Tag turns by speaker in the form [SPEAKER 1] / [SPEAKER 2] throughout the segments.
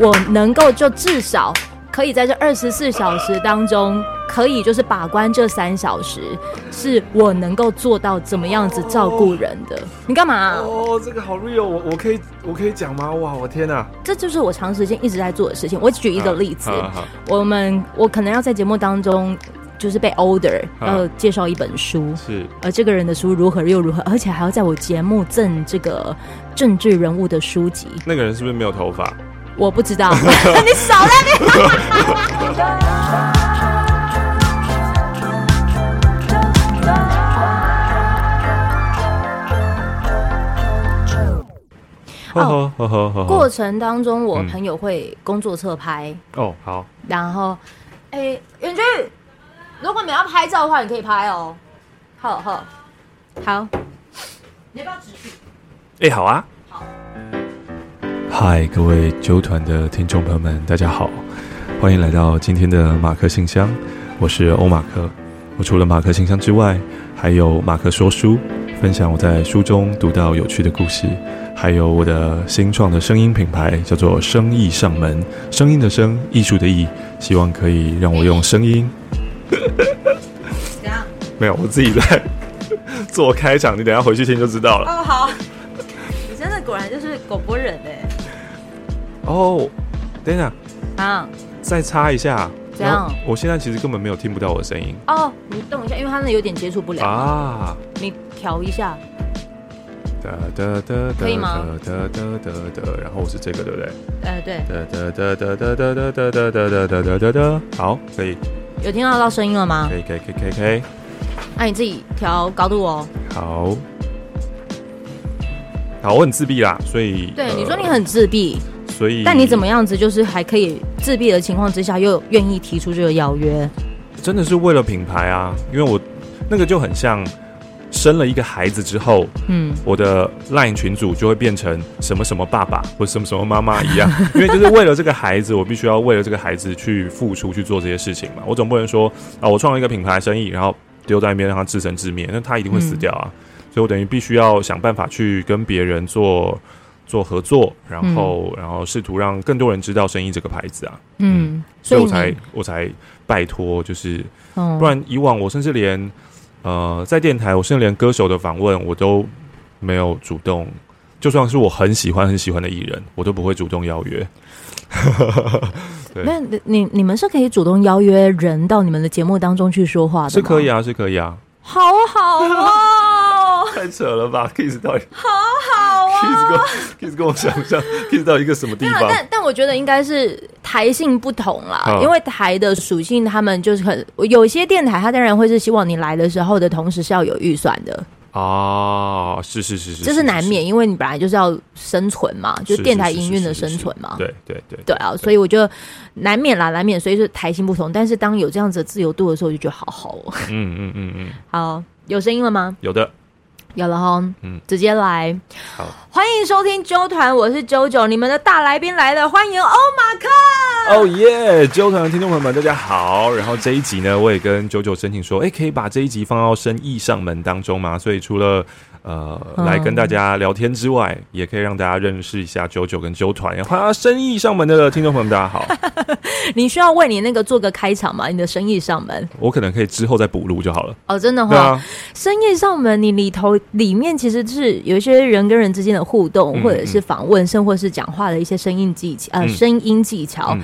[SPEAKER 1] 我能够就至少可以在这二十四小时当中，可以就是把关这三小时，是我能够做到怎么样子照顾人的。哦、你干嘛、啊？
[SPEAKER 2] 哦，这个好 real，我我可以我可以讲吗？哇，我天哪！
[SPEAKER 1] 这就是我长时间一直在做的事情。我举一个例子，我们我可能要在节目当中。就是被 order 要介绍一本书，
[SPEAKER 2] 是
[SPEAKER 1] 而这个人的书如何又如何，而且还要在我节目赠这个政治人物的书籍。
[SPEAKER 2] 那个人是不是没有头发？
[SPEAKER 1] 我不知道，你少来点。
[SPEAKER 2] 哦，好好好。
[SPEAKER 1] 过程当中，我朋友会工作侧拍。
[SPEAKER 2] 哦，好。
[SPEAKER 1] 然后，哎，远距。如果你要拍照的话，你可以拍哦。好好好，你要不要纸笔？
[SPEAKER 2] 哎、欸，好啊。
[SPEAKER 1] 好。
[SPEAKER 2] 嗨，各位九团的听众朋友们，大家好，欢迎来到今天的马克信箱。我是欧马克。我除了马克信箱之外，还有马克说书，分享我在书中读到有趣的故事，还有我的新创的声音品牌，叫做生意上门。声音的声，艺术的艺，希望可以让我用声音。
[SPEAKER 1] 怎样？
[SPEAKER 2] 没有，我自己在做开场，你等一下回去听就知道了。
[SPEAKER 1] 哦，好。你真的果然就是广播人哎。
[SPEAKER 2] 哦，等一下。
[SPEAKER 1] 啊。
[SPEAKER 2] 再插一下。
[SPEAKER 1] 这样？
[SPEAKER 2] 我现在其实根本没有听不到我的声音。
[SPEAKER 1] 哦，你动一下，因为它那有点接触不了啊。你调一下。
[SPEAKER 2] 哒哒哒
[SPEAKER 1] 可以吗？
[SPEAKER 2] 哒哒哒哒，然后是这个，对不对？
[SPEAKER 1] 呃，对。
[SPEAKER 2] 哒哒哒哒哒哒哒哒哒哒哒哒哒，好，可以。
[SPEAKER 1] 有听到到声音了吗？
[SPEAKER 2] 可以可以可以可以可以。
[SPEAKER 1] 那你自己调高度哦。
[SPEAKER 2] 好。好，我很自闭啦，所以。
[SPEAKER 1] 对，呃、你说你很自闭，
[SPEAKER 2] 所以。
[SPEAKER 1] 但你怎么样子，就是还可以自闭的情况之下，又愿意提出这个邀约？
[SPEAKER 2] 真的是为了品牌啊，因为我那个就很像。生了一个孩子之后，嗯，我的 LINE 群组就会变成什么什么爸爸或什么什么妈妈一样，因为就是为了这个孩子，我必须要为了这个孩子去付出去做这些事情嘛。我总不能说啊，我创了一个品牌生意，然后丢在那边让他自生自灭，那他一定会死掉啊。嗯、所以我等于必须要想办法去跟别人做做合作，然后、嗯、然后试图让更多人知道声艺这个牌子啊。嗯，嗯，所以我才我才拜托，就是、嗯、不然以往我甚至连。呃，在电台，我甚至连歌手的访问我都没有主动，就算是我很喜欢很喜欢的艺人，我都不会主动邀约。
[SPEAKER 1] 那你你们是可以主动邀约人到你们的节目当中去说话的？
[SPEAKER 2] 是可以啊，是可以啊。
[SPEAKER 1] 好好哦，
[SPEAKER 2] 太扯了吧？Kiss 到底
[SPEAKER 1] 好好啊，Kiss
[SPEAKER 2] 跟 Kiss 跟我想象 Kiss 到一个什么地方？
[SPEAKER 1] 但但我觉得应该是台性不同啦，嗯、因为台的属性，他们就是很有些电台，他当然会是希望你来的时候的同时是要有预算的。
[SPEAKER 2] 哦，是是是是，
[SPEAKER 1] 这是难免，因为你本来就是要生存嘛，就是电台营运的生存嘛。
[SPEAKER 2] 对对对，
[SPEAKER 1] 对啊，所以我觉得难免啦，难免，所以是台性不同。但是当有这样子的自由度的时候，我就觉得好好哦。
[SPEAKER 2] 嗯嗯嗯嗯，
[SPEAKER 1] 好，有声音了吗？
[SPEAKER 2] 有的。
[SPEAKER 1] 有了哈，嗯，直接来，
[SPEAKER 2] 好，
[SPEAKER 1] 欢迎收听纠团，我是九九，你们的大来宾来了，欢迎欧马克，
[SPEAKER 2] 哦耶，纠团的听众朋友们，大家好。然后这一集呢，我也跟九九申请说，哎，可以把这一集放到生意上门当中嘛？所以除了呃，来跟大家聊天之外，嗯、也可以让大家认识一下九九跟九团。欢迎生意上门的听众朋友们，大家好。
[SPEAKER 1] 你需要为你那个做个开场吗？你的生意上门，
[SPEAKER 2] 我可能可以之后再补录就好了。
[SPEAKER 1] 哦，真的哈。声艺、啊、上门，你里头里面其实是有一些人跟人之间的互动，嗯、或者是访问，甚或是讲话的一些声音技巧，呃，声音技巧。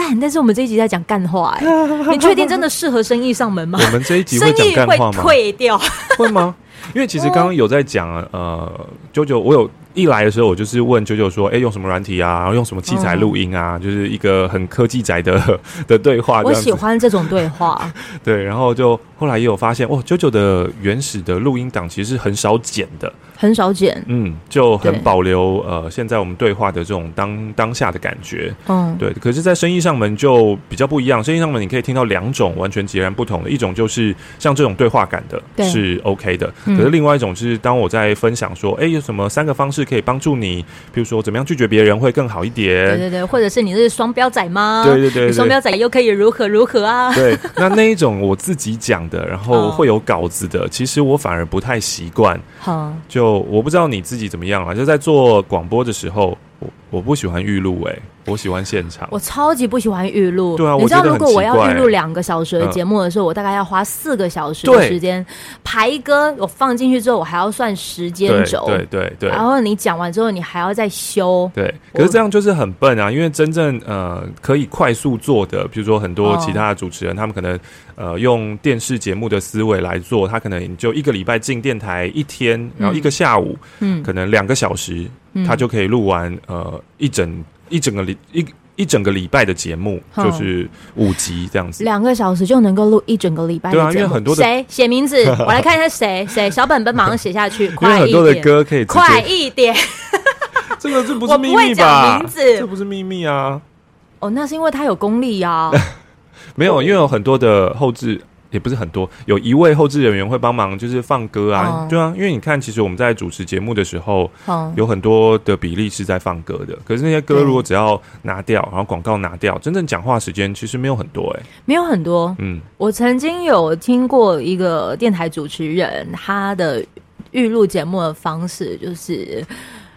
[SPEAKER 1] 干、嗯，但是我们这一集在讲干话、欸，哎，你确定真的适合生意上门吗？
[SPEAKER 2] 我们这一集会讲干话吗？
[SPEAKER 1] 会退掉，
[SPEAKER 2] 会吗？因为其实刚刚有在讲，呃，九九，我有一来的时候，我就是问九九说，哎，用什么软体啊？然后用什么器材录音啊？就是一个很科技宅的 的对话。
[SPEAKER 1] 我喜欢这种对话。
[SPEAKER 2] 对，然后就后来也有发现，哦，九九的原始的录音档其实是很少剪的。
[SPEAKER 1] 很少剪，
[SPEAKER 2] 嗯，就很保留呃，现在我们对话的这种当当下的感觉，嗯，对。可是，在生意上门就比较不一样，生意上门你可以听到两种完全截然不同的，一种就是像这种对话感的，是 OK 的。可是另外一种就是，当我在分享说，哎、嗯欸，有什么三个方式可以帮助你，比如说怎么样拒绝别人会更好一点，
[SPEAKER 1] 对对对，或者是你是双标仔吗？
[SPEAKER 2] 对对对，
[SPEAKER 1] 双标仔又可以如何如何啊？
[SPEAKER 2] 对，那那一种我自己讲的，然后会有稿子的，哦、其实我反而不太习惯。好，就我不知道你自己怎么样啊？就在做广播的时候，我我不喜欢预录，哎，我喜欢现场。
[SPEAKER 1] 我超级不喜欢预录。
[SPEAKER 2] 对啊，
[SPEAKER 1] 你知道如果我要预录两个小时的节目的时候，嗯、我大概要花四个小时的时间排歌。我放进去之后，我还要算时间
[SPEAKER 2] 轴。对对对，
[SPEAKER 1] 然后你讲完之后，你还要再修。
[SPEAKER 2] 对。可是这样就是很笨啊，因为真正呃可以快速做的，比如说很多其他的主持人，哦、他们可能呃用电视节目的思维来做，他可能就一个礼拜进电台一天，然后一个下午，嗯，可能两个小时。他就可以录完呃一整一整个礼一一整个礼拜的节目，就是五集这样子，
[SPEAKER 1] 两个小时就能够录一整个礼拜的目。
[SPEAKER 2] 对啊，因为很多的
[SPEAKER 1] 谁写名字，我来看一下谁谁小本本马上写下去，快一点。
[SPEAKER 2] 很多的歌可以
[SPEAKER 1] 快一点。
[SPEAKER 2] 这个这不是秘密吧？名字这不是秘密啊。
[SPEAKER 1] 哦，那是因为他有功力呀。
[SPEAKER 2] 没有，因为有很多的后制。也不是很多，有一位后置人员会帮忙，就是放歌啊，对啊，因为你看，其实我们在主持节目的时候，有很多的比例是在放歌的。可是那些歌如果只要拿掉，然后广告拿掉，真正讲话时间其实没有很多，哎，
[SPEAKER 1] 没有很多。嗯，我曾经有听过一个电台主持人，他的预录节目的方式就是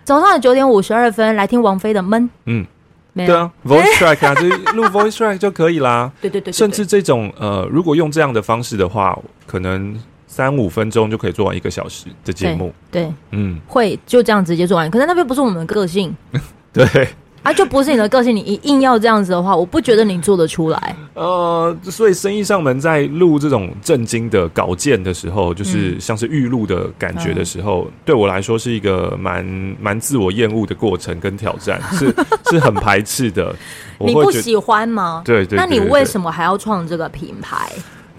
[SPEAKER 1] 早上的九点五十二分来听王菲的《闷》。嗯。
[SPEAKER 2] 对啊，voice track 啊，就录 voice track 就可以啦。
[SPEAKER 1] 对对对，
[SPEAKER 2] 甚至这种呃，如果用这样的方式的话，可能三五分钟就可以做完一个小时的节目。
[SPEAKER 1] 对，嗯，会就这样直接做完。可是那边不是我们的个性。
[SPEAKER 2] 对。
[SPEAKER 1] 啊，就不是你的个性，你一硬要这样子的话，我不觉得你做得出来。
[SPEAKER 2] 呃，所以生意上门在录这种震惊的稿件的时候，就是像是预录的感觉的时候，嗯、对我来说是一个蛮蛮自我厌恶的过程跟挑战，是是很排斥的。
[SPEAKER 1] 你不喜
[SPEAKER 2] 欢吗？对，对。
[SPEAKER 1] 那你为什么还要创这个品牌？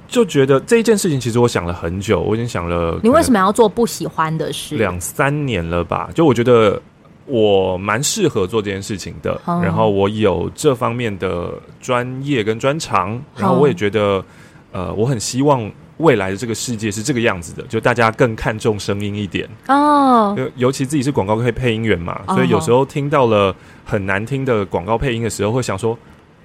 [SPEAKER 2] 就觉得这一件事情，其实我想了很久，我已经想了。
[SPEAKER 1] 你为什么要做不喜欢的事？
[SPEAKER 2] 两三年了吧？就我觉得。我蛮适合做这件事情的，然后我有这方面的专业跟专长，然后我也觉得，呃，我很希望未来的这个世界是这个样子的，就大家更看重声音一点哦。尤尤其自己是广告配配音员嘛，所以有时候听到了很难听的广告配音的时候，会想说，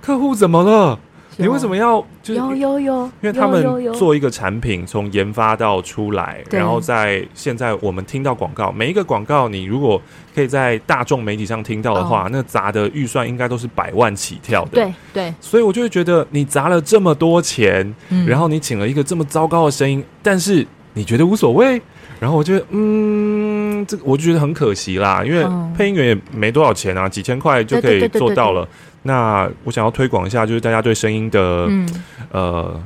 [SPEAKER 2] 客户怎么了？你为什么要？就是
[SPEAKER 1] 有有有，
[SPEAKER 2] 因为他们做一个产品，从研发到出来，然后在现在我们听到广告，每一个广告，你如果可以在大众媒体上听到的话，那砸的预算应该都是百万起跳的。
[SPEAKER 1] 对对，
[SPEAKER 2] 所以我就会觉得，你砸了这么多钱，然后你请了一个这么糟糕的声音，但是你觉得无所谓？然后我觉得，嗯，这个我就觉得很可惜啦，因为配音员也没多少钱啊，几千块就可以做到了。那我想要推广一下，就是大家对声音的，嗯、呃。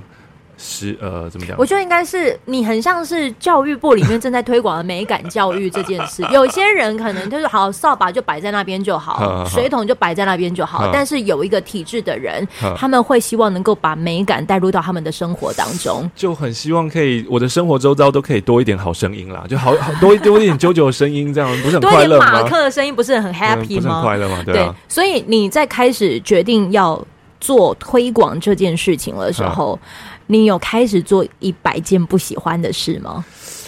[SPEAKER 2] 是呃，怎么讲？
[SPEAKER 1] 我觉得应该是你很像是教育部里面正在推广的美感教育这件事。有些人可能就是好，扫把就摆在那边就好，水桶就摆在那边就好。但是有一个体制的人，他们会希望能够把美感带入到他们的生活当中，
[SPEAKER 2] 就很希望可以我的生活周遭都可以多一点好声音啦，就好好多多一点啾啾的声音，这样不是很 快乐吗？
[SPEAKER 1] 马克的声音不是很 happy
[SPEAKER 2] 吗？很快乐吗？对啊。
[SPEAKER 1] 所以你在开始决定要做推广这件事情的时候。你有开始做一百件不喜欢的事吗？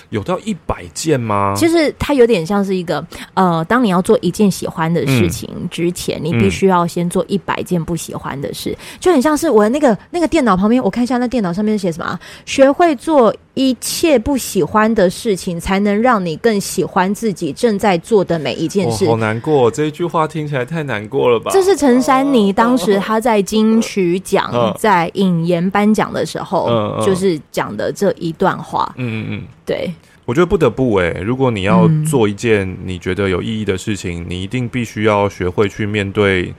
[SPEAKER 2] 有到一百件吗？
[SPEAKER 1] 其实它有点像是一个呃，当你要做一件喜欢的事情之前，嗯、你必须要先做一百件不喜欢的事，嗯、就很像是我的那个那个电脑旁边，我看一下那电脑上面写什么？学会做一切不喜欢的事情，才能让你更喜欢自己正在做的每一件事。
[SPEAKER 2] 好难过，这一句话听起来太难过了吧？
[SPEAKER 1] 这是陈珊妮当时她在金曲奖在引言颁奖的时候，就是讲的这一段话。嗯嗯嗯，对。
[SPEAKER 2] 我觉得不得不哎、欸，如果你要做一件你觉得有意义的事情，嗯、你一定必须要学会去面对。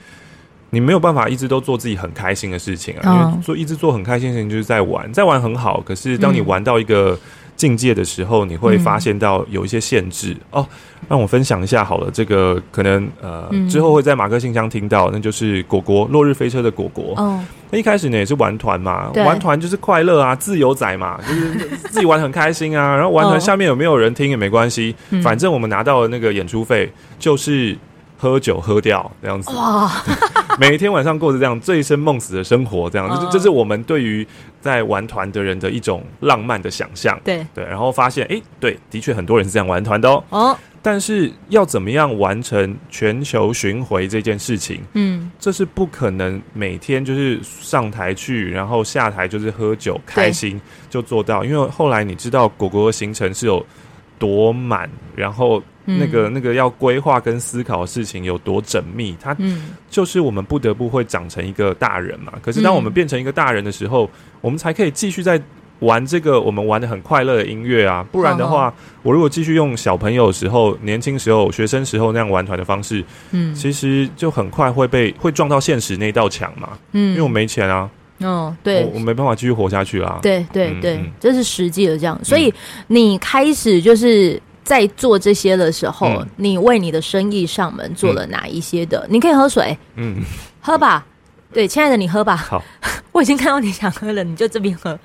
[SPEAKER 2] 你没有办法一直都做自己很开心的事情啊，哦、因为做一直做很开心的事情就是在玩，在玩很好。可是当你玩到一个境界的时候，嗯、你会发现到有一些限制、嗯、哦。让我分享一下好了，这个可能呃、嗯、之后会在马克信箱听到，那就是果果落日飞车的果果。哦，那一开始呢也是玩团嘛，玩团就是快乐啊，自由仔嘛，就是自己玩很开心啊。然后玩团下面有没有人听也没关系，哦、反正我们拿到了那个演出费就是喝酒喝掉这样子。哇，每一天晚上过着这样醉生梦死的生活，这样、哦、就是这是我们对于在玩团的人的一种浪漫的想象。
[SPEAKER 1] 对
[SPEAKER 2] 对，然后发现哎，对，的确很多人是这样玩团的哦。哦但是要怎么样完成全球巡回这件事情？嗯，这是不可能每天就是上台去，然后下台就是喝酒开心就做到。因为后来你知道果果的行程是有多满，然后那个那个要规划跟思考的事情有多缜密，它就是我们不得不会长成一个大人嘛。可是当我们变成一个大人的时候，我们才可以继续在玩这个我们玩的很快乐的音乐啊。不然的话，我如果继续用小朋友时候、年轻时候、学生时候那样玩团的方式，嗯，其实就很快会被会撞到现实那道墙嘛。嗯，因为我没钱啊。
[SPEAKER 1] 哦，对，
[SPEAKER 2] 我，我没办法继续活下去啊。
[SPEAKER 1] 对对对，这是实际的这样。所以你开始就是。在做这些的时候，嗯、你为你的生意上门做了哪一些的？嗯、你可以喝水，嗯，喝吧。对，亲爱的，你喝吧。好，我已经看到你想喝了，你就这边喝。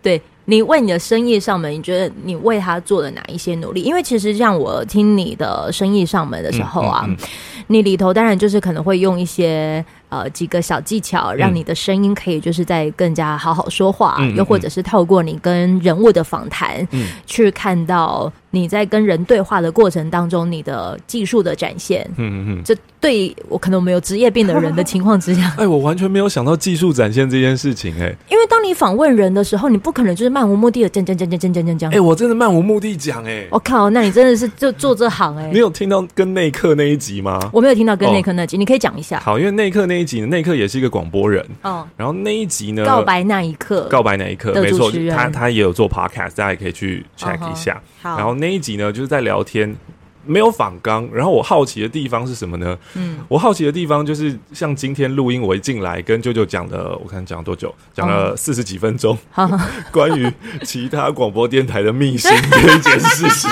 [SPEAKER 1] 对，你为你的生意上门，你觉得你为他做了哪一些努力？因为其实像我听你的生意上门的时候啊，嗯嗯嗯、你里头当然就是可能会用一些。呃，几个小技巧，让你的声音可以就是在更加好好说话，嗯、又或者是透过你跟人物的访谈，嗯、去看到你在跟人对话的过程当中，你的技术的展现。嗯嗯嗯，这对我可能没有职业病的人的情况之下，
[SPEAKER 2] 哎，我完全没有想到技术展现这件事情，哎，
[SPEAKER 1] 因为当你访问人的时候，你不可能就是漫无目的的讲讲讲讲讲讲讲讲。
[SPEAKER 2] 哎，我真的漫无目的讲，哎，
[SPEAKER 1] 我靠，那你真的是就做这行，哎，
[SPEAKER 2] 你有听到跟内克那一集吗？
[SPEAKER 1] 我没有听到跟内克那集，哦、你可以讲一下。
[SPEAKER 2] 好，因为内克那一集，内克也是一个广播人，哦，然后那一集呢，
[SPEAKER 1] 告白那一刻，
[SPEAKER 2] 告白那一刻，没错，他他也有做 podcast，大家也可以去 check 一下。哦、好，然后那一集呢，就是在聊天，没有仿纲。然后我好奇的地方是什么呢？嗯，我好奇的地方就是像今天录音，我一进来跟舅舅讲的，我看讲了多久，讲了四十几分钟，哦、关于其他广播电台的秘辛这一件事情。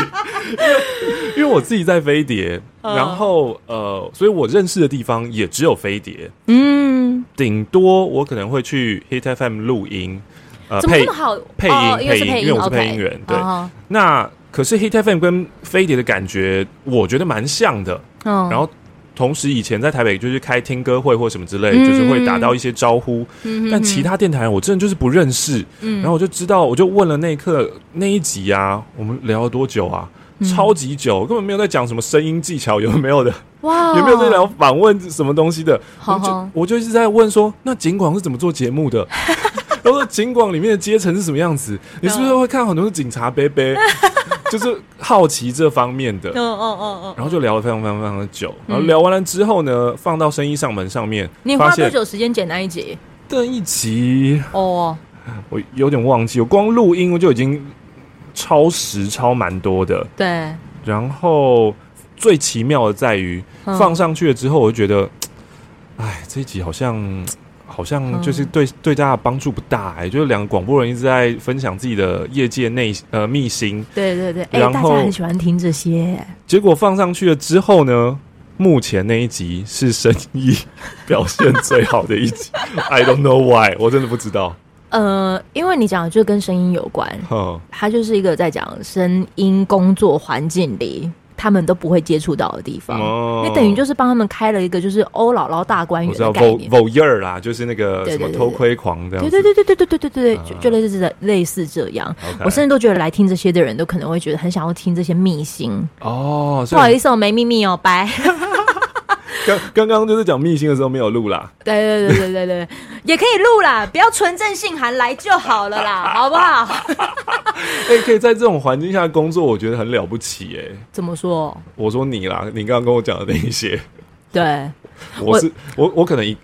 [SPEAKER 2] 因为我自己在飞碟，然后呃，所以我认识的地方也只有飞碟。嗯，顶多我可能会去 Hit FM 录音，呃，配配音配音，因为我是配音员。对，那可是 Hit FM 跟飞碟的感觉，我觉得蛮像的。嗯然后同时以前在台北就是开听歌会或什么之类，就是会打到一些招呼。嗯但其他电台我真的就是不认识。嗯然后我就知道，我就问了那一刻那一集啊，我们聊了多久啊？超级久，根本没有在讲什么声音技巧，有没有的？哇，有没有在聊访问什么东西的？好好，我就我就一直在问说，那尽管是怎么做节目的？然后警广里面的阶层是什么样子？你是不是会看很多是警察杯杯？就是好奇这方面的。嗯嗯嗯嗯。然后就聊了非常非常非常的久。然后聊完了之后呢，放到生意上门上面，
[SPEAKER 1] 你花多久时间剪那一集？
[SPEAKER 2] 那一集哦，我有点忘记，我光录音我就已经。超时超蛮多的，
[SPEAKER 1] 对。
[SPEAKER 2] 然后最奇妙的在于放上去了之后，我就觉得，哎，这一集好像好像就是对对大家帮助不大哎，就是两个广播人一直在分享自己的业界内呃秘辛，
[SPEAKER 1] 对对对，然后大家很喜欢听这些。
[SPEAKER 2] 结果放上去了之后呢，目前那一集是生意 表现最好的一集，I don't know why，我真的不知道。
[SPEAKER 1] 呃，因为你讲的就跟声音有关，哦，它就是一个在讲声音工作环境里他们都不会接触到的地方，哦，你等于就是帮他们开了一个就是欧姥姥大观园的概念
[SPEAKER 2] ，voyeur 啦，就是那个什么偷窥狂这样，对对对对对对对对对对，就类似这类似这样我甚至都觉得来听这些的人都可能会觉得很想要听这些秘辛哦，不好意思，我没秘密哦，拜。刚刚刚就是讲密信的时候没有录啦，
[SPEAKER 1] 对对对对对对，也可以录啦，不要纯正信函来就好了啦，好不好？
[SPEAKER 2] 哎、可以在这种环境下工作，我觉得很了不起哎、
[SPEAKER 1] 怎么说？
[SPEAKER 2] 我说你啦，你刚刚跟我讲的那一些，
[SPEAKER 1] 对，
[SPEAKER 2] 我是我，我可能一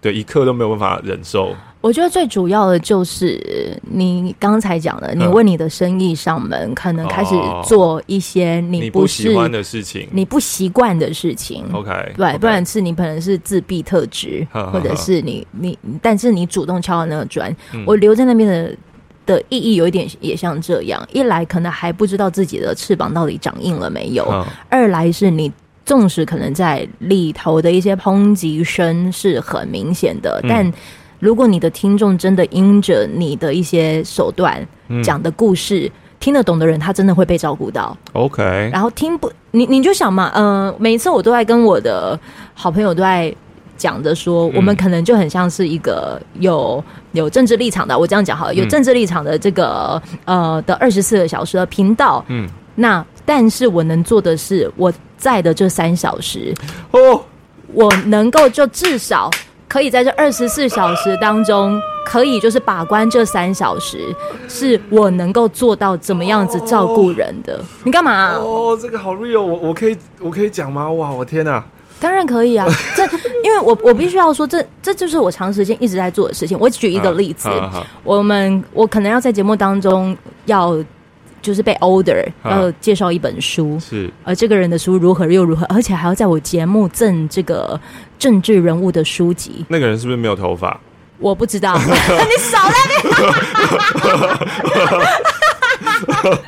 [SPEAKER 2] 对一刻都没有办法忍受。
[SPEAKER 1] 我觉得最主要的就是你刚才讲的，你为你的生意上门，可能开始做一些你不喜欢的事情，你不习惯的事情。OK，对，不然是你可能是自闭特质，或者是你你，但是你主动敲了那个砖，我留在那边的的意义有一点也像这样：一来可能还不知道自己的翅膀到底长硬了没有；二来是你纵使可能在里头的一些抨击声是很明显的，但如果你的听众真的因着你的一些手段讲的故事、嗯、听得懂的人，他真的会被照顾到。OK，然后听不，你你就想嘛，嗯、呃，每一次我都在跟我的好朋友都在讲的说，嗯、我们可能就很像是一个有有政治立场的，我这样讲好了，有政治立场的这个呃的二十四个小时的频道。嗯，那但是我能做的是，我在的这三小时哦，我能够就至少。可以在这二十四小时当中，可以就是把关这三小时，是我能够做到怎么样子照顾人的。哦、你干嘛、啊？
[SPEAKER 2] 哦，这个好 real，我我可以我可以讲吗？哇，我天哪！
[SPEAKER 1] 当然可以啊，这因为我我必须要说，这这就是我长时间一直在做的事情。我举一个例子，啊、我们我可能要在节目当中要就是被 order 要介绍一本书，是而这个人的书如何又如何，而且还要在我节目赠这个政治人物的书籍。
[SPEAKER 2] 那个人是不是没有头发？
[SPEAKER 1] 我不知道，你少来点。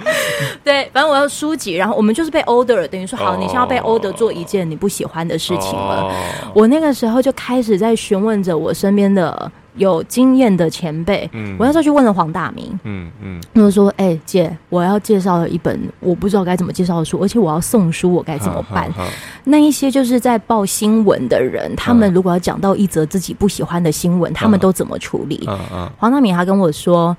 [SPEAKER 1] 对，反正我要书籍，然后我们就是被 order，等于说好，你现在要被 order 做一件你不喜欢的事情了。Oh. 我那个时候就开始在询问着我身边的有经验的前辈，嗯，我那时候去问了黄大明，嗯嗯，他就说：“哎、欸，姐，我要介绍一本我不知道该怎么介绍的书，而且我要送书，我该怎么办？” oh, oh, oh. 那一些就是在报新闻的人，他们如果要讲到一则自己不喜欢的新闻，他们都怎么处理？Oh, oh, oh. 黄大明还跟我说。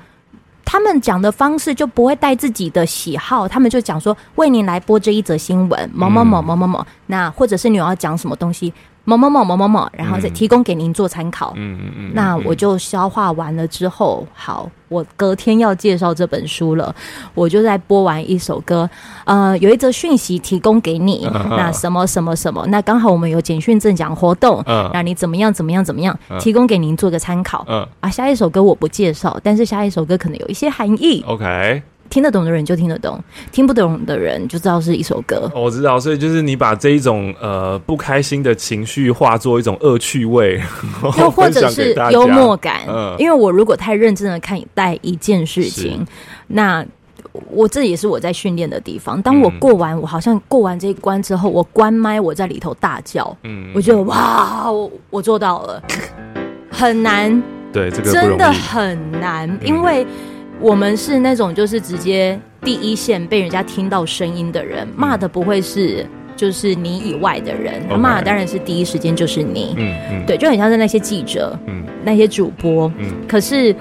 [SPEAKER 1] 他们讲的方式就不会带自己的喜好，他们就讲说，为您来播这一则新闻，某某某某某某，那或者是你要讲什么东西。某某某某某某，然后再提供给您做参考。嗯嗯嗯。那我就消化完了之后，好，我隔天要介绍这本书了，我就在播完一首歌。呃，有一则讯息提供给你，那什么什么什么，那刚好我们有简讯赠奖活动，那你怎么样怎么样怎么样，提供给您做个参考。嗯啊，下一首歌我不介绍，但是下一首歌可能有一些含义。
[SPEAKER 2] OK。
[SPEAKER 1] 听得懂的人就听得懂，听不懂的人就知道是一首歌。
[SPEAKER 2] 我知道，所以就是你把这一种呃不开心的情绪化作一种恶趣味，
[SPEAKER 1] 又或者 是幽默感。嗯，因为我如果太认真的看待一件事情，那我这也是我在训练的地方。当我过完，嗯、我好像过完这一关之后，我关麦，我在里头大叫。嗯，我觉得哇，我我做到了，很难。
[SPEAKER 2] 对，这个
[SPEAKER 1] 真的很难，嗯、因为。我们是那种就是直接第一线被人家听到声音的人，骂的不会是就是你以外的人，骂的当然是第一时间就是你。嗯嗯，对，就很像是那些记者，嗯，那些主播，嗯。可是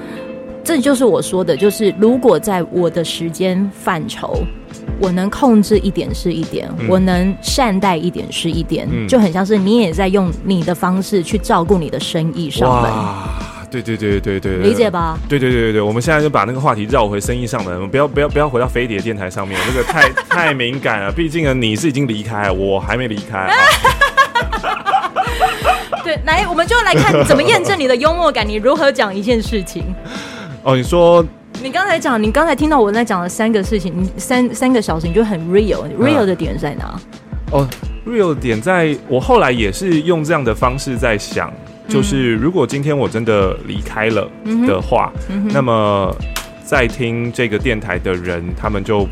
[SPEAKER 1] 这就是我说的，就是如果在我的时间范畴，我能控制一点是一点，我能善待一点是一点，就很像是你也在用你的方式去照顾你的生意上门。
[SPEAKER 2] 对对对对对，
[SPEAKER 1] 理解吧？
[SPEAKER 2] 对对对对对，我们现在就把那个话题绕回生意上门，我们不要不要不要回到飞碟电台上面，这个太太敏感了。毕竟呢，你是已经离开，我还没离开。
[SPEAKER 1] 对，来，我们就来看怎么验证你的幽默感，你如何讲一件事情。
[SPEAKER 2] 哦，你说，
[SPEAKER 1] 你刚才讲，你刚才听到我在讲的三个事情，你三三个小时，你就很 real，real 的点在哪？
[SPEAKER 2] 哦，real 的点在我后来也是用这样的方式在想。就是如果今天我真的离开了的话，那么在听这个电台的人，他们就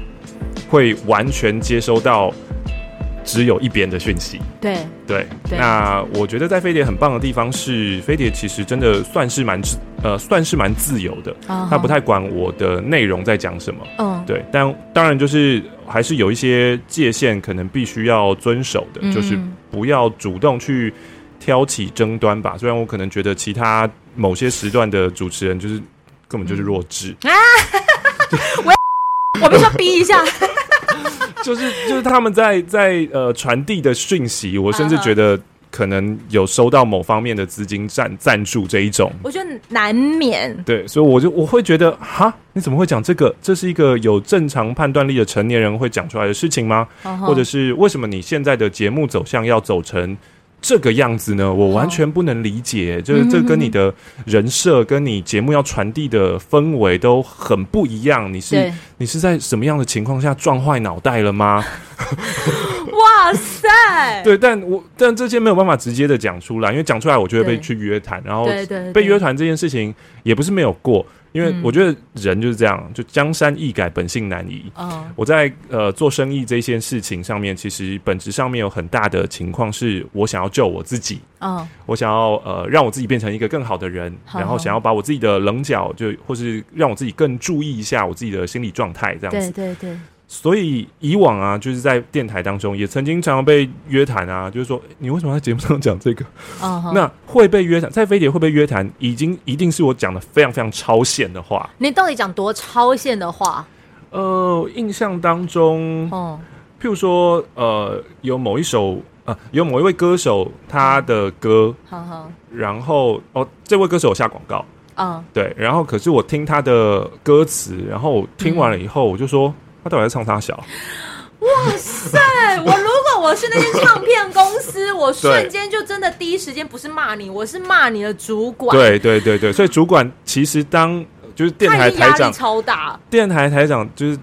[SPEAKER 2] 会完全接收到只有一边的讯息。
[SPEAKER 1] 对
[SPEAKER 2] 对，对那我觉得在飞碟很棒的地方是，飞碟其实真的算是蛮自呃算是蛮自由的，他、uh huh. 不太管我的内容在讲什么。嗯，uh. 对，但当然就是还是有一些界限，可能必须要遵守的，嗯、就是不要主动去。挑起争端吧，虽然我可能觉得其他某些时段的主持人就是根本就是弱智啊！
[SPEAKER 1] 我我必须要逼一下，
[SPEAKER 2] 就是就是他们在在呃传递的讯息，我甚至觉得可能有收到某方面的资金赞赞助这一种，
[SPEAKER 1] 我觉得难免。
[SPEAKER 2] 对，所以我就我会觉得哈，你怎么会讲这个？这是一个有正常判断力的成年人会讲出来的事情吗？Uh huh. 或者是为什么你现在的节目走向要走成？这个样子呢，我完全不能理解。Oh. 就是这跟你的人设、跟你节目要传递的氛围都很不一样。你是你是在什么样的情况下撞坏脑袋了吗？
[SPEAKER 1] 哇塞！
[SPEAKER 2] 对，但我但这些没有办法直接的讲出来，因为讲出来我就会被去约谈，然后被约谈这件事情也不是没有过。因为我觉得人就是这样，就江山易改，本性难移。嗯，我在呃做生意这件事情上面，其实本质上面有很大的情况是我想要救我自己。嗯，我想要呃让我自己变成一个更好的人，然后想要把我自己的棱角就或是让我自己更注意一下我自己的心理状态，这样子。对对对。所以以往啊，就是在电台当中也曾经常常被约谈啊，就是说你为什么在节目上讲这个？哦、uh，huh. 那会被约谈，在飞碟会被约谈，已经一定是我讲的非常非常超线的话。
[SPEAKER 1] 你到底讲多超线的话？
[SPEAKER 2] 呃，印象当中，哦，譬如说，呃，有某一首。啊，有某一位歌手他的歌，
[SPEAKER 1] 好好，
[SPEAKER 2] 然后哦，这位歌手有下广告，
[SPEAKER 1] 嗯，
[SPEAKER 2] 对，然后可是我听他的歌词，然后听完了以后，我就说他到底在唱啥小？
[SPEAKER 1] 哇塞！我如果我是那间唱片公司，我瞬间就真的第一时间不是骂你，我是骂你的主管。
[SPEAKER 2] 对对对对，所以主管其实当就是电台台长
[SPEAKER 1] 超大，
[SPEAKER 2] 电台台长就是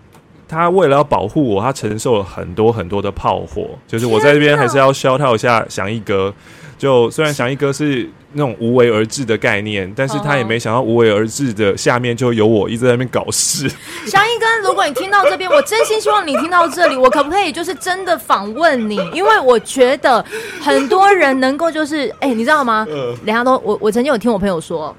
[SPEAKER 2] 他为了要保护我，他承受了很多很多的炮火。就是我在这边还是要 shout out 一下翔一哥。就虽然翔一哥是那种无为而治的概念，但是他也没想到无为而治的下面就有我一直在那边搞事。
[SPEAKER 1] 翔一哥，如果你听到这边，我真心希望你听到这里，我可不可以就是真的访问你？因为我觉得很多人能够就是，哎、欸，你知道吗？呃，人家都我我曾经有听我朋友说。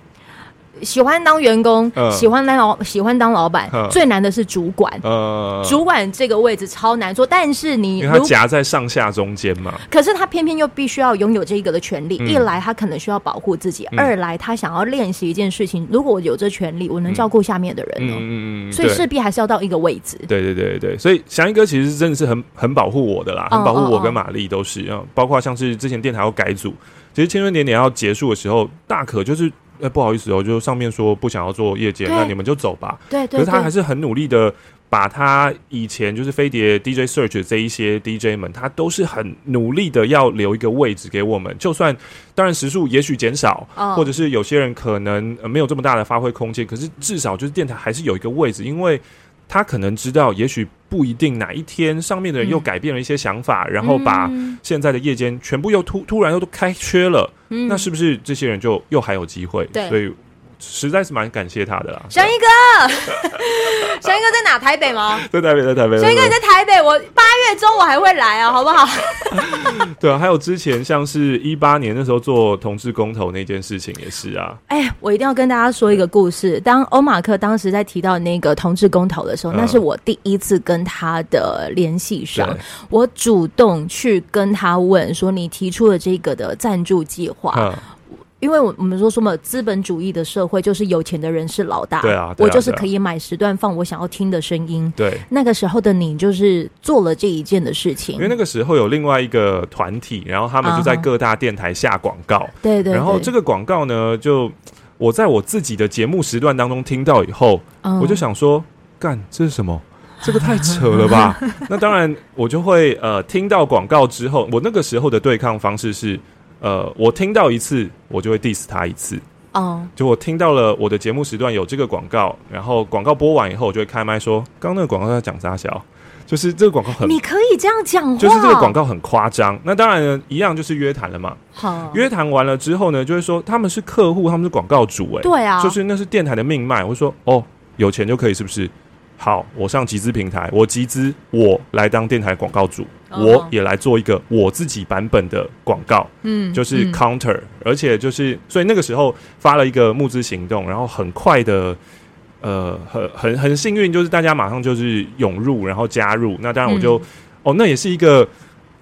[SPEAKER 1] 喜欢当员工，呃、喜欢当老，喜欢当老板，呃、最难的是主管。呃，主管这个位置超难做，但是你
[SPEAKER 2] 因为他夹在上下中间嘛。
[SPEAKER 1] 可是他偏偏又必须要拥有这个的权利。嗯、一来他可能需要保护自己，嗯、二来他想要练习一件事情。如果我有这权利，我能照顾下面的人呢？嗯，所以势必还是要到一个位置。
[SPEAKER 2] 对对对对，所以翔一哥其实真的是很很保护我的啦，很保护我跟玛丽都是，哦哦哦包括像是之前电台要改组，其实青春点点要结束的时候，大可就是。哎、欸，不好意思哦，就上面说不想要做夜间，那你们就走吧。
[SPEAKER 1] 对。
[SPEAKER 2] 可是他还是很努力的，把他以前就是飞碟 DJ Search 这一些 DJ 们，他都是很努力的要留一个位置给我们。就算当然时数也许减少，哦、或者是有些人可能没有这么大的发挥空间，可是至少就是电台还是有一个位置，因为。他可能知道，也许不一定哪一天上面的人又改变了一些想法，嗯、然后把现在的夜间全部又突突然又都开缺了，嗯、那是不是这些人就又还有机会？
[SPEAKER 1] 对，
[SPEAKER 2] 所以。实在是蛮感谢他的啦，
[SPEAKER 1] 小一哥，小一哥在哪？台北吗？
[SPEAKER 2] 在台北，在台北。
[SPEAKER 1] 小一哥你在台北，我八月中我还会来啊，好不好？
[SPEAKER 2] 对啊，还有之前像是一八年那时候做同志公投那件事情也是啊。
[SPEAKER 1] 哎、欸，我一定要跟大家说一个故事。当欧马克当时在提到那个同志公投的时候，嗯、那是我第一次跟他的联系上，我主动去跟他问说：“你提出了这个的赞助计划。嗯”因为我我们说什么资本主义的社会就是有钱的人是老大，
[SPEAKER 2] 对啊，
[SPEAKER 1] 我就是可以买时段放我想要听的声音。
[SPEAKER 2] 对，
[SPEAKER 1] 那个时候的你就是做了这一件的事情。
[SPEAKER 2] 因为那个时候有另外一个团体，然后他们就在各大电台下广告。
[SPEAKER 1] 对对。
[SPEAKER 2] 然后这个广告呢，就我在我自己的节目时段当中听到以后，我就想说，干，这是什么？这个太扯了吧？那当然，我就会呃听到广告之后，我那个时候的对抗方式是。呃，我听到一次，我就会 diss 他一次。哦，就我听到了我的节目时段有这个广告，然后广告播完以后，我就会开麦说：“刚刚那个广告在讲啥小？就是这个广告很……
[SPEAKER 1] 你可以这样讲话，
[SPEAKER 2] 就是这个广告很夸张。那当然呢，一样就是约谈了嘛。好，约谈完了之后呢，就会说他们是客户，他们是广告主、欸，哎，
[SPEAKER 1] 对啊，
[SPEAKER 2] 就是那是电台的命脉。我说哦，有钱就可以，是不是？好，我上集资平台，我集资，我来当电台广告主。我也来做一个我自己版本的广告，嗯，就是 counter，嗯，而且就是所以那个时候发了一个募资行动，然后很快的，呃，很很很幸运，就是大家马上就是涌入，然后加入。那当然我就，嗯，哦，那也是一个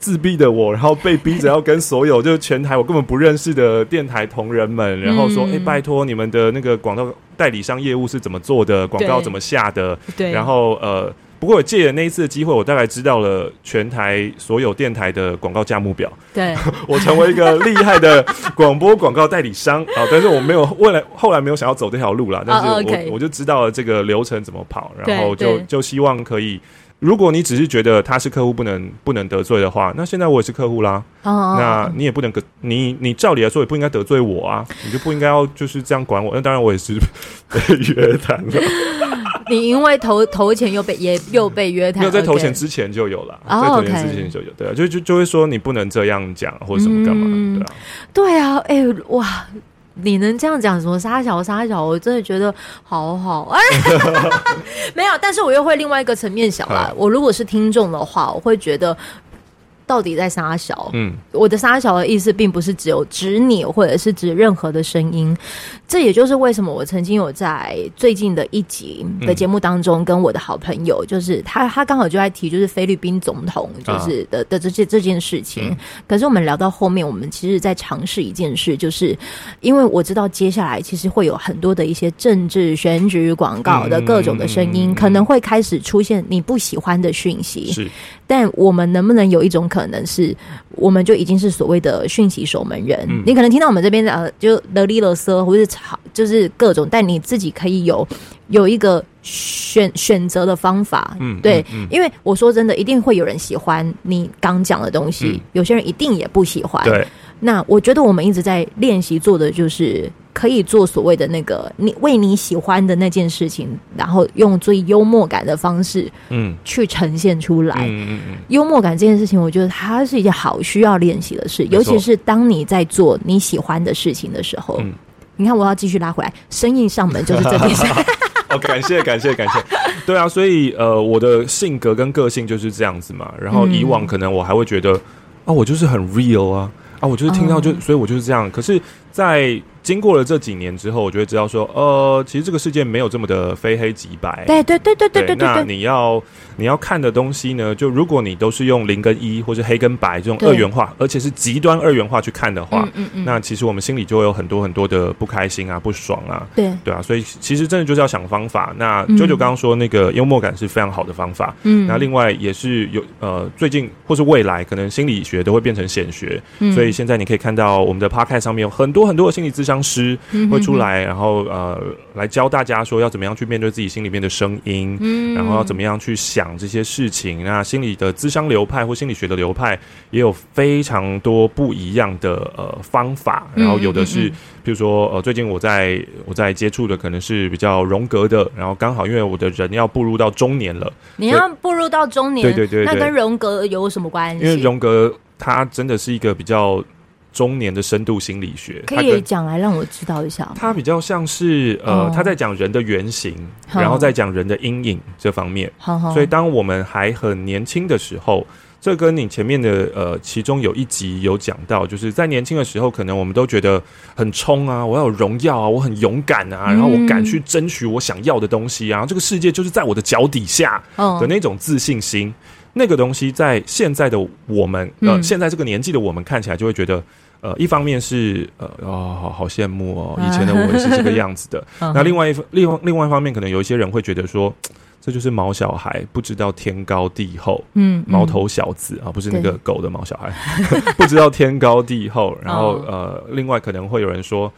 [SPEAKER 2] 自闭的我，然后被逼着要跟所有就是全台我根本不认识的电台同仁们，然后说，哎，嗯，欸，拜托你们的那个广告代理商业务是怎么做的，广告怎么下的，
[SPEAKER 1] 对，
[SPEAKER 2] 然后呃。不过我借了那一次的机会，我大概知道了全台所有电台的广告价目表。
[SPEAKER 1] 对，
[SPEAKER 2] 我成为一个厉害的广播广告代理商啊！但是我没有未来后来没有想要走这条路啦。但是我、oh, okay. 我就知道了这个流程怎么跑，然后就就希望可以。如果你只是觉得他是客户不能不能得罪的话，那现在我也是客户啦。Oh, oh, oh. 那你也不能得你你照理来说也不应该得罪我啊！你就不应该要就是这样管我。那当然我也是 被约谈了。
[SPEAKER 1] 你因为投投钱又被也又被约谈，
[SPEAKER 2] 没有在投钱之前就有了，在投钱之前就有，对啊，就就就会说你不能这样讲或者什么干嘛，对啊，
[SPEAKER 1] 对啊，哎哇，你能这样讲什么沙小沙小，我真的觉得好好。哎，没有，但是我又会另外一个层面想啦，我如果是听众的话，我会觉得。到底在撒小？嗯，我的撒小的意思并不是只有指你，或者是指任何的声音。这也就是为什么我曾经有在最近的一集的节目当中，跟我的好朋友，就是他，他刚好就在提，就是菲律宾总统，就是的的这件这件事情。嗯、可是我们聊到后面，我们其实在尝试一件事，就是因为我知道接下来其实会有很多的一些政治选举广告的各种的声音，可能会开始出现你不喜欢的讯息。是。但我们能不能有一种可能是，我们就已经是所谓的讯息守门人？嗯、你可能听到我们这边的呃，就勒里勒瑟，或者是吵，就是各种，但你自己可以有有一个选选择的方法。嗯，对，嗯嗯、因为我说真的，一定会有人喜欢你刚讲的东西，嗯、有些人一定也不喜欢。对，那我觉得我们一直在练习做的就是。可以做所谓的那个你为你喜欢的那件事情，然后用最幽默感的方式，嗯，去呈现出来。嗯嗯嗯。幽默感这件事情，我觉得它是一件好需要练习的事，尤其是当你在做你喜欢的事情的时候。嗯。你看，我要继续拉回来，生意上门就是这件事。
[SPEAKER 2] 哦，感谢感谢感谢。对啊，所以呃，我的性格跟个性就是这样子嘛。然后以往可能我还会觉得啊，我就是很 real 啊，啊，我就是听到就，所以我就是这样。可是，在经过了这几年之后，我就会知道说，呃，其实这个世界没有这么的非黑即白。
[SPEAKER 1] 对对对对对对，对。
[SPEAKER 2] 那你要你要看的东西呢，就如果你都是用零跟一，或是黑跟白这种二元化，而且是极端二元化去看的话，嗯嗯嗯，那其实我们心里就会有很多很多的不开心啊、不爽啊。对对啊，所以其实真的就是要想方法。那舅舅刚刚说那个幽默感是非常好的方法。嗯。那另外也是有呃，最近或是未来可能心理学都会变成显学，嗯，所以现在你可以看到我们的 Podcast 上面有很多很多的心理咨商。师会出来，然后呃，来教大家说要怎么样去面对自己心里面的声音，嗯，然后要怎么样去想这些事情。那心理的咨商流派或心理学的流派也有非常多不一样的呃方法。然后有的是，比如说呃，最近我在我在接触的可能是比较荣格的。然后刚好因为我的人要步入到中年了，
[SPEAKER 1] 你要步入到中年，
[SPEAKER 2] 对对对，
[SPEAKER 1] 那跟荣格有什么关系？
[SPEAKER 2] 因为荣格他真的是一个比较。中年的深度心理学，
[SPEAKER 1] 可以讲来让我知道一下。
[SPEAKER 2] 他比较像是呃，他在讲人的原型，哦、然后再讲人的阴影这方面。哦、所以当我们还很年轻的时候，这跟你前面的呃，其中有一集有讲到，就是在年轻的时候，可能我们都觉得很冲啊，我要有荣耀啊，我很勇敢啊，然后我敢去争取我想要的东西啊，嗯、这个世界就是在我的脚底下的那种自信心。哦、那个东西在现在的我们，呃，嗯、现在这个年纪的我们看起来就会觉得。呃，一方面是呃，哦，好好羡慕哦，以前的我也是这个样子的。那另外一另外另外一方面，可能有一些人会觉得说，这就是毛小孩，不知道天高地厚，嗯，毛头小子啊，不是那个狗的毛小孩，不知道天高地厚。然后呃，另外可能会有人说，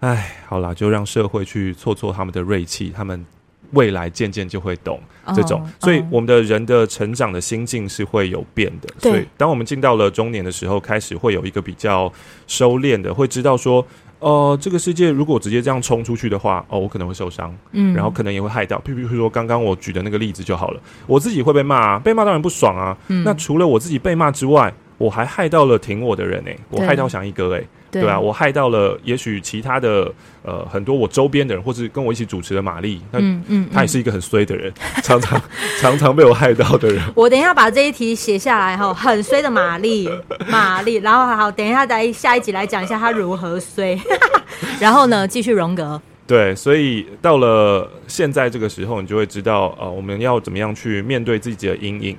[SPEAKER 2] 哎，好啦，就让社会去挫挫他们的锐气，他们。未来渐渐就会懂这种，所以我们的人的成长的心境是会有变的。所以当我们进到了中年的时候，开始会有一个比较收敛的，会知道说，呃，这个世界如果直接这样冲出去的话，哦，我可能会受伤，嗯，然后可能也会害到。譬如说刚刚我举的那个例子就好了，我自己会被骂啊，被骂当然不爽啊。那除了我自己被骂之外，我还害到了挺我的人哎，我害到翔一哥哎。对啊，我害到了，也许其他的呃很多我周边的人，或是跟我一起主持的玛丽，嗯嗯，他也是一个很衰的人，常常 常常被我害到的人。
[SPEAKER 1] 我等一下把这一题写下来哈，很衰的玛丽，玛丽，然后好，等一下再下一集来讲一下他如何衰，然后呢继续荣格。
[SPEAKER 2] 对，所以到了现在这个时候，你就会知道呃我们要怎么样去面对自己的阴影。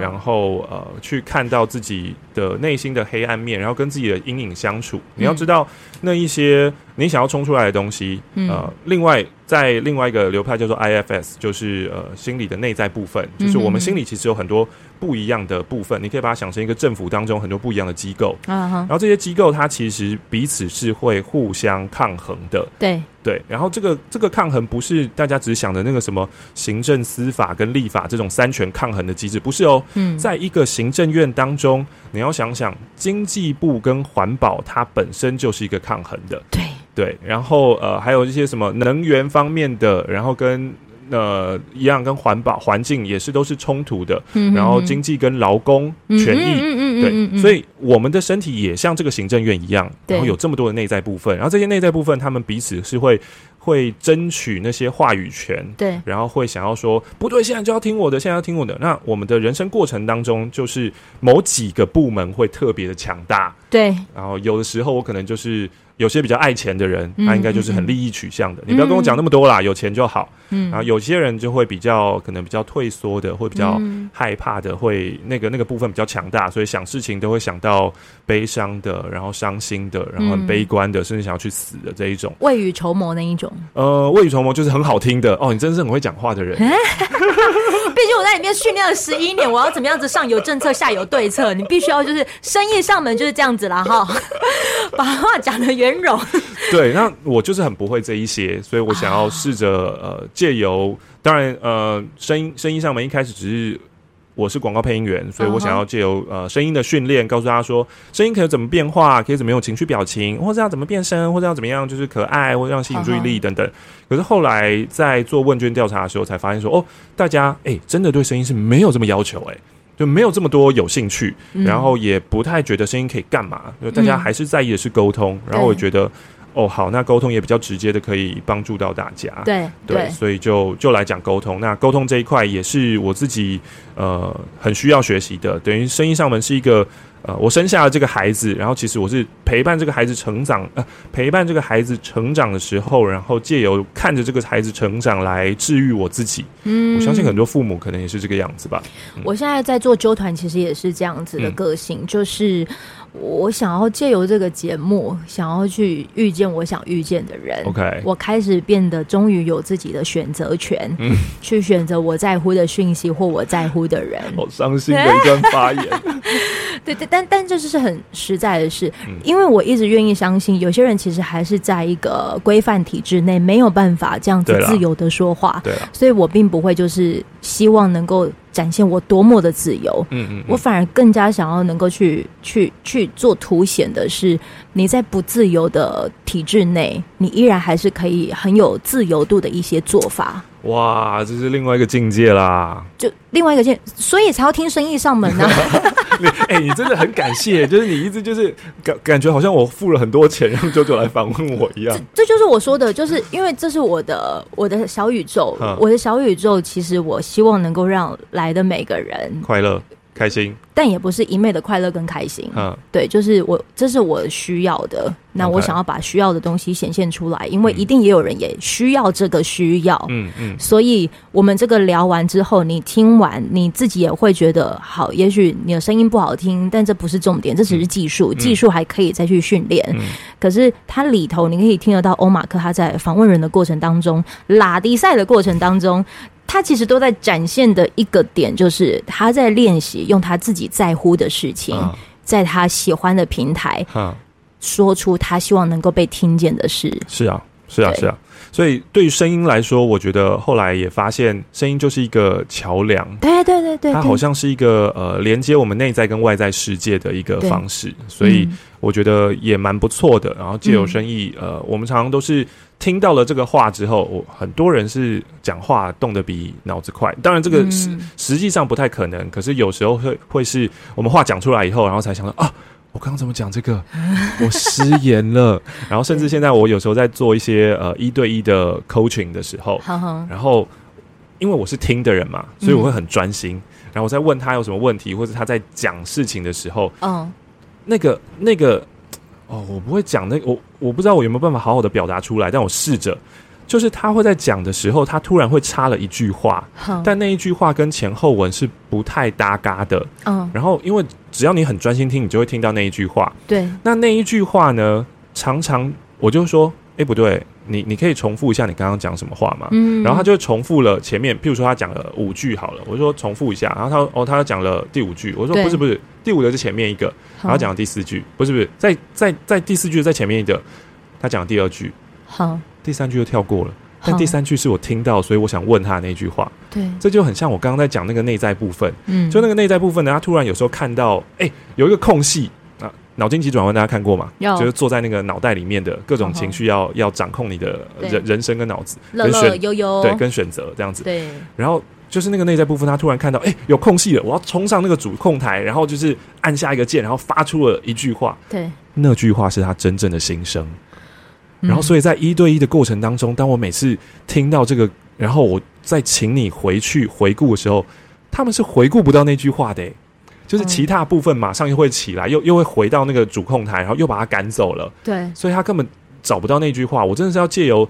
[SPEAKER 2] 然后呃，去看到自己的内心的黑暗面，然后跟自己的阴影相处。你要知道，那一些你想要冲出来的东西，呃，另外在另外一个流派叫做 IFS，就是呃心理的内在部分，就是我们心里其实有很多不一样的部分。你可以把它想成一个政府当中很多不一样的机构，然后这些机构它其实彼此是会互相抗衡的。对。对，然后这个这个抗衡不是大家只想的那个什么行政、司法跟立法这种三权抗衡的机制，不是哦。嗯，在一个行政院当中，你要想想，经济部跟环保它本身就是一个抗衡的。对对，然后呃，还有一些什么能源方面的，然后跟。呃，一样跟环保环境也是都是冲突的，嗯、然后经济跟劳工权益，嗯嗯对，所以我们的身体也像这个行政院一样，然后有这么多的内在部分，然后这些内在部分，他们彼此是会会争取那些话语权，对，然后会想要说不对，现在就要听我的，现在要听我的。那我们的人生过程当中，就是某几个部门会特别的强大，对，然后有的时候我可能就是。有些比较爱钱的人，他应该就是很利益取向的。嗯、你不要跟我讲那么多啦，嗯、有钱就好。嗯，然后有些人就会比较可能比较退缩的，会比较害怕的，会那个那个部分比较强大，所以想事情都会想到悲伤的，然后伤心的，然后很悲观的，嗯、甚至想要去死的这一种。
[SPEAKER 1] 未雨绸缪那一种。
[SPEAKER 2] 呃，未雨绸缪就是很好听的哦。你真是很会讲话的人。毕
[SPEAKER 1] 竟我在里面训练了十一年，我要怎么样子上有政策，下有对策？你必须要就是生意上门就是这样子啦哈，把话讲的圆融。
[SPEAKER 2] 对，那我就是很不会这一些，所以我想要试着呃借由，当然呃声音声音上面一开始只是。我是广告配音员，所以我想要借由呃声音的训练，告诉大家说，声音可以怎么变化，可以怎么用情绪表情，或者要怎么变声，或者要怎么样，就是可爱，或者要吸引注意力等等。可是后来在做问卷调查的时候，才发现说，哦，大家哎、欸，真的对声音是没有这么要求、欸，哎，就没有这么多有兴趣，然后也不太觉得声音可以干嘛，就大家还是在意的是沟通。然后我觉得。哦，好，那沟通也比较直接的，可以帮助到大家。
[SPEAKER 1] 对
[SPEAKER 2] 对，对，所以就就来讲沟通。那沟通这一块也是我自己呃很需要学习的。等于声音上门是一个呃，我生下了这个孩子，然后其实我是陪伴这个孩子成长，呃，陪伴这个孩子成长的时候，然后借由看着这个孩子成长来治愈我自己。嗯，我相信很多父母可能也是这个样子吧。
[SPEAKER 1] 嗯、我现在在做纠团，其实也是这样子的个性，嗯、就是。我想要借由这个节目，想要去遇见我想遇见的人。
[SPEAKER 2] OK，
[SPEAKER 1] 我开始变得终于有自己的选择权，嗯，去选择我在乎的讯息或我在乎的人。
[SPEAKER 2] 好伤心的一段发言。
[SPEAKER 1] 对 对，但但这就是很实在的事，嗯，因为我一直愿意相信，有些人其实还是在一个规范体制内，没有办法这样子自由的说话。
[SPEAKER 2] 对，
[SPEAKER 1] 所以我并不会就是希望能够。展现我多么的自由，嗯嗯，我反而更加想要能够去去去做凸显的是，你在不自由的体制内，你依然还是可以很有自由度的一些做法。
[SPEAKER 2] 哇，这是另外一个境界啦！
[SPEAKER 1] 就另外一个境，所以才要听生意上门呢、啊。
[SPEAKER 2] 哎、欸，你真的很感谢，就是你一直就是感感觉好像我付了很多钱让 JoJo 来访问我一样。
[SPEAKER 1] 这，这就是我说的，就是因为这是我的我的小宇宙，我的小宇宙，其实我希望能够让来的每个人
[SPEAKER 2] 快乐。开心，
[SPEAKER 1] 但也不是一昧的快乐跟开心。嗯，对，就是我，这是我需要的。那我想要把需要的东西显现出来，因为一定也有人也需要这个需要。嗯嗯，所以我们这个聊完之后，你听完你自己也会觉得好。也许你的声音不好听，但这不是重点，这只是技术，技术还可以再去训练。可是它里头你可以听得到欧马克他在访问人的过程当中，拉迪赛的过程当中。他其实都在展现的一个点，就是他在练习用他自己在乎的事情，在他喜欢的平台，说出他希望能够被听见的事。
[SPEAKER 2] 是啊，是啊，是啊。所以对于声音来说，我觉得后来也发现，声音就是一个桥梁。
[SPEAKER 1] 对对对对，
[SPEAKER 2] 它好像是一个呃连接我们内在跟外在世界的一个方式。所以我觉得也蛮不错的。然后借由生意，呃，我们常常都是。听到了这个话之后，我很多人是讲话动得比脑子快。当然，这个实、嗯、实际上不太可能。可是有时候会会是我们话讲出来以后，然后才想到啊，我刚刚怎么讲这个？我失言了。然后甚至现在我有时候在做一些呃一对一的 coaching 的时候，然后因为我是听的人嘛，所以我会很专心。然后我在问他有什么问题，或者他在讲事情的时候，嗯，那个那个。哦，我不会讲那个，我我不知道我有没有办法好好的表达出来，但我试着，就是他会在讲的时候，他突然会插了一句话，但那一句话跟前后文是不太搭嘎的，嗯，然后因为只要你很专心听，你就会听到那一句话，
[SPEAKER 1] 对，
[SPEAKER 2] 那那一句话呢，常常我就说，哎，不对。你你可以重复一下你刚刚讲什么话吗？嗯，然后他就重复了前面，譬如说他讲了五句好了，我就说重复一下，然后他说哦，他讲了第五句，我说不是不是，第五的是前面一个，然后讲了第四句，不是不是，在在在第四句在前面一个，他讲了第二句，好，第三句又跳过了，但第三句是我听到，所以我想问他的那句话，对，这就很像我刚刚在讲那个内在部分，嗯，就那个内在部分呢，他突然有时候看到，哎，有一个空隙。脑筋急转弯，大家看过吗？就是坐在那个脑袋里面的各种情绪，要要掌控你的人人生跟脑子，跟选悠悠对，跟选择这样子。对，然后就是那个内在部分，他突然看到，哎、欸，有空隙了，我要冲上那个主控台，然后就是按下一个键，然后发出了一句话。对，那句话是他真正的心声。然后，所以在一对一的过程当中，当我每次听到这个，然后我再请你回去回顾的时候，他们是回顾不到那句话的、欸。就是其他部分马上又会起来，又又会回到那个主控台，然后又把他赶走了。对，所以他根本找不到那句话。我真的是要借由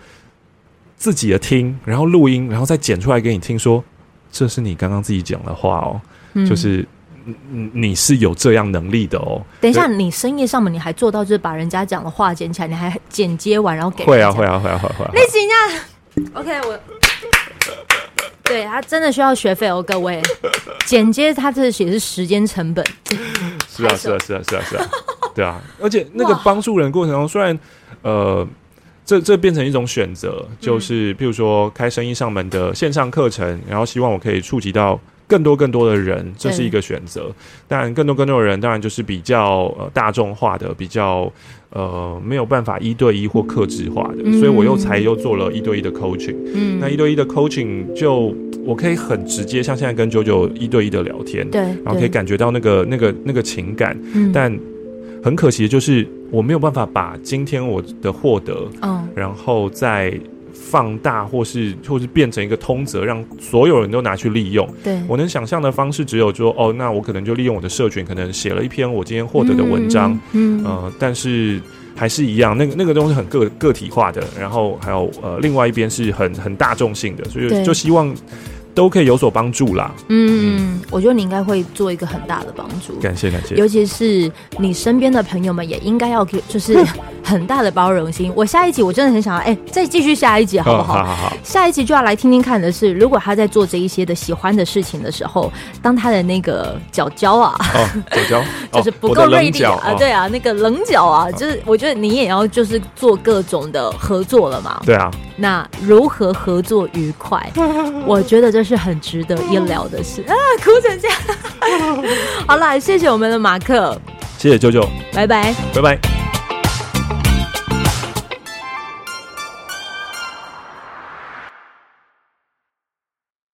[SPEAKER 2] 自己的听，然后录音，然后再剪出来给你听说，说这是你刚刚自己讲的话哦。嗯、就是你你是有这样能力的哦。
[SPEAKER 1] 等一下，你深夜上门，你还做到就是把人家讲的话剪起来，你还剪接完然后给？
[SPEAKER 2] 会啊会啊会啊会啊会啊！
[SPEAKER 1] 那行啊，OK，我对他真的需要学费哦，各位。剪接他这也是时间成本。
[SPEAKER 2] 是啊是啊是啊是啊是啊，对啊，而且那个帮助人过程中，虽然呃。这这变成一种选择，就是譬如说开生意上门的线上课程，然后希望我可以触及到更多更多的人，这是一个选择。但更多更多的人，当然就是比较呃大众化的，比较呃没有办法一对一或克制化的，所以我又才又做了一对一的 coaching。嗯，那一对一的 coaching 就我可以很直接，像现在跟 JoJo 一对一的聊天，对，然后可以感觉到那个那个那个情感，嗯，但。很可惜的就是我没有办法把今天我的获得，嗯，然后再放大，或是或是变成一个通则，让所有人都拿去利用。对，我能想象的方式只有说，哦，那我可能就利用我的社群，可能写了一篇我今天获得的文章，嗯，呃，但是还是一样，那个那个东西很个个体化的，然后还有呃，另外一边是很很大众性的，所以就希望。都可以有所帮助啦。
[SPEAKER 1] 嗯，我觉得你应该会做一个很大的帮助。
[SPEAKER 2] 感谢感谢，
[SPEAKER 1] 尤其是你身边的朋友们也应该要给，就是很大的包容心。我下一集我真的很想要，哎、欸，再继续下一集好不好？哦、好好好。下一集就要来听听看的是，如果他在做这一些的喜欢的事情的时候，当他的那个脚脚啊，
[SPEAKER 2] 脚脚
[SPEAKER 1] 就是不够锐利啊，对啊，那个棱角啊，就是我觉得你也要就是做各种的合作了嘛。
[SPEAKER 2] 对啊。
[SPEAKER 1] 那如何合作愉快？我觉得这是很值得一聊的事啊！哭成这样，好了，谢谢我们的马克，
[SPEAKER 2] 谢谢舅舅，
[SPEAKER 1] 拜拜，
[SPEAKER 2] 拜拜。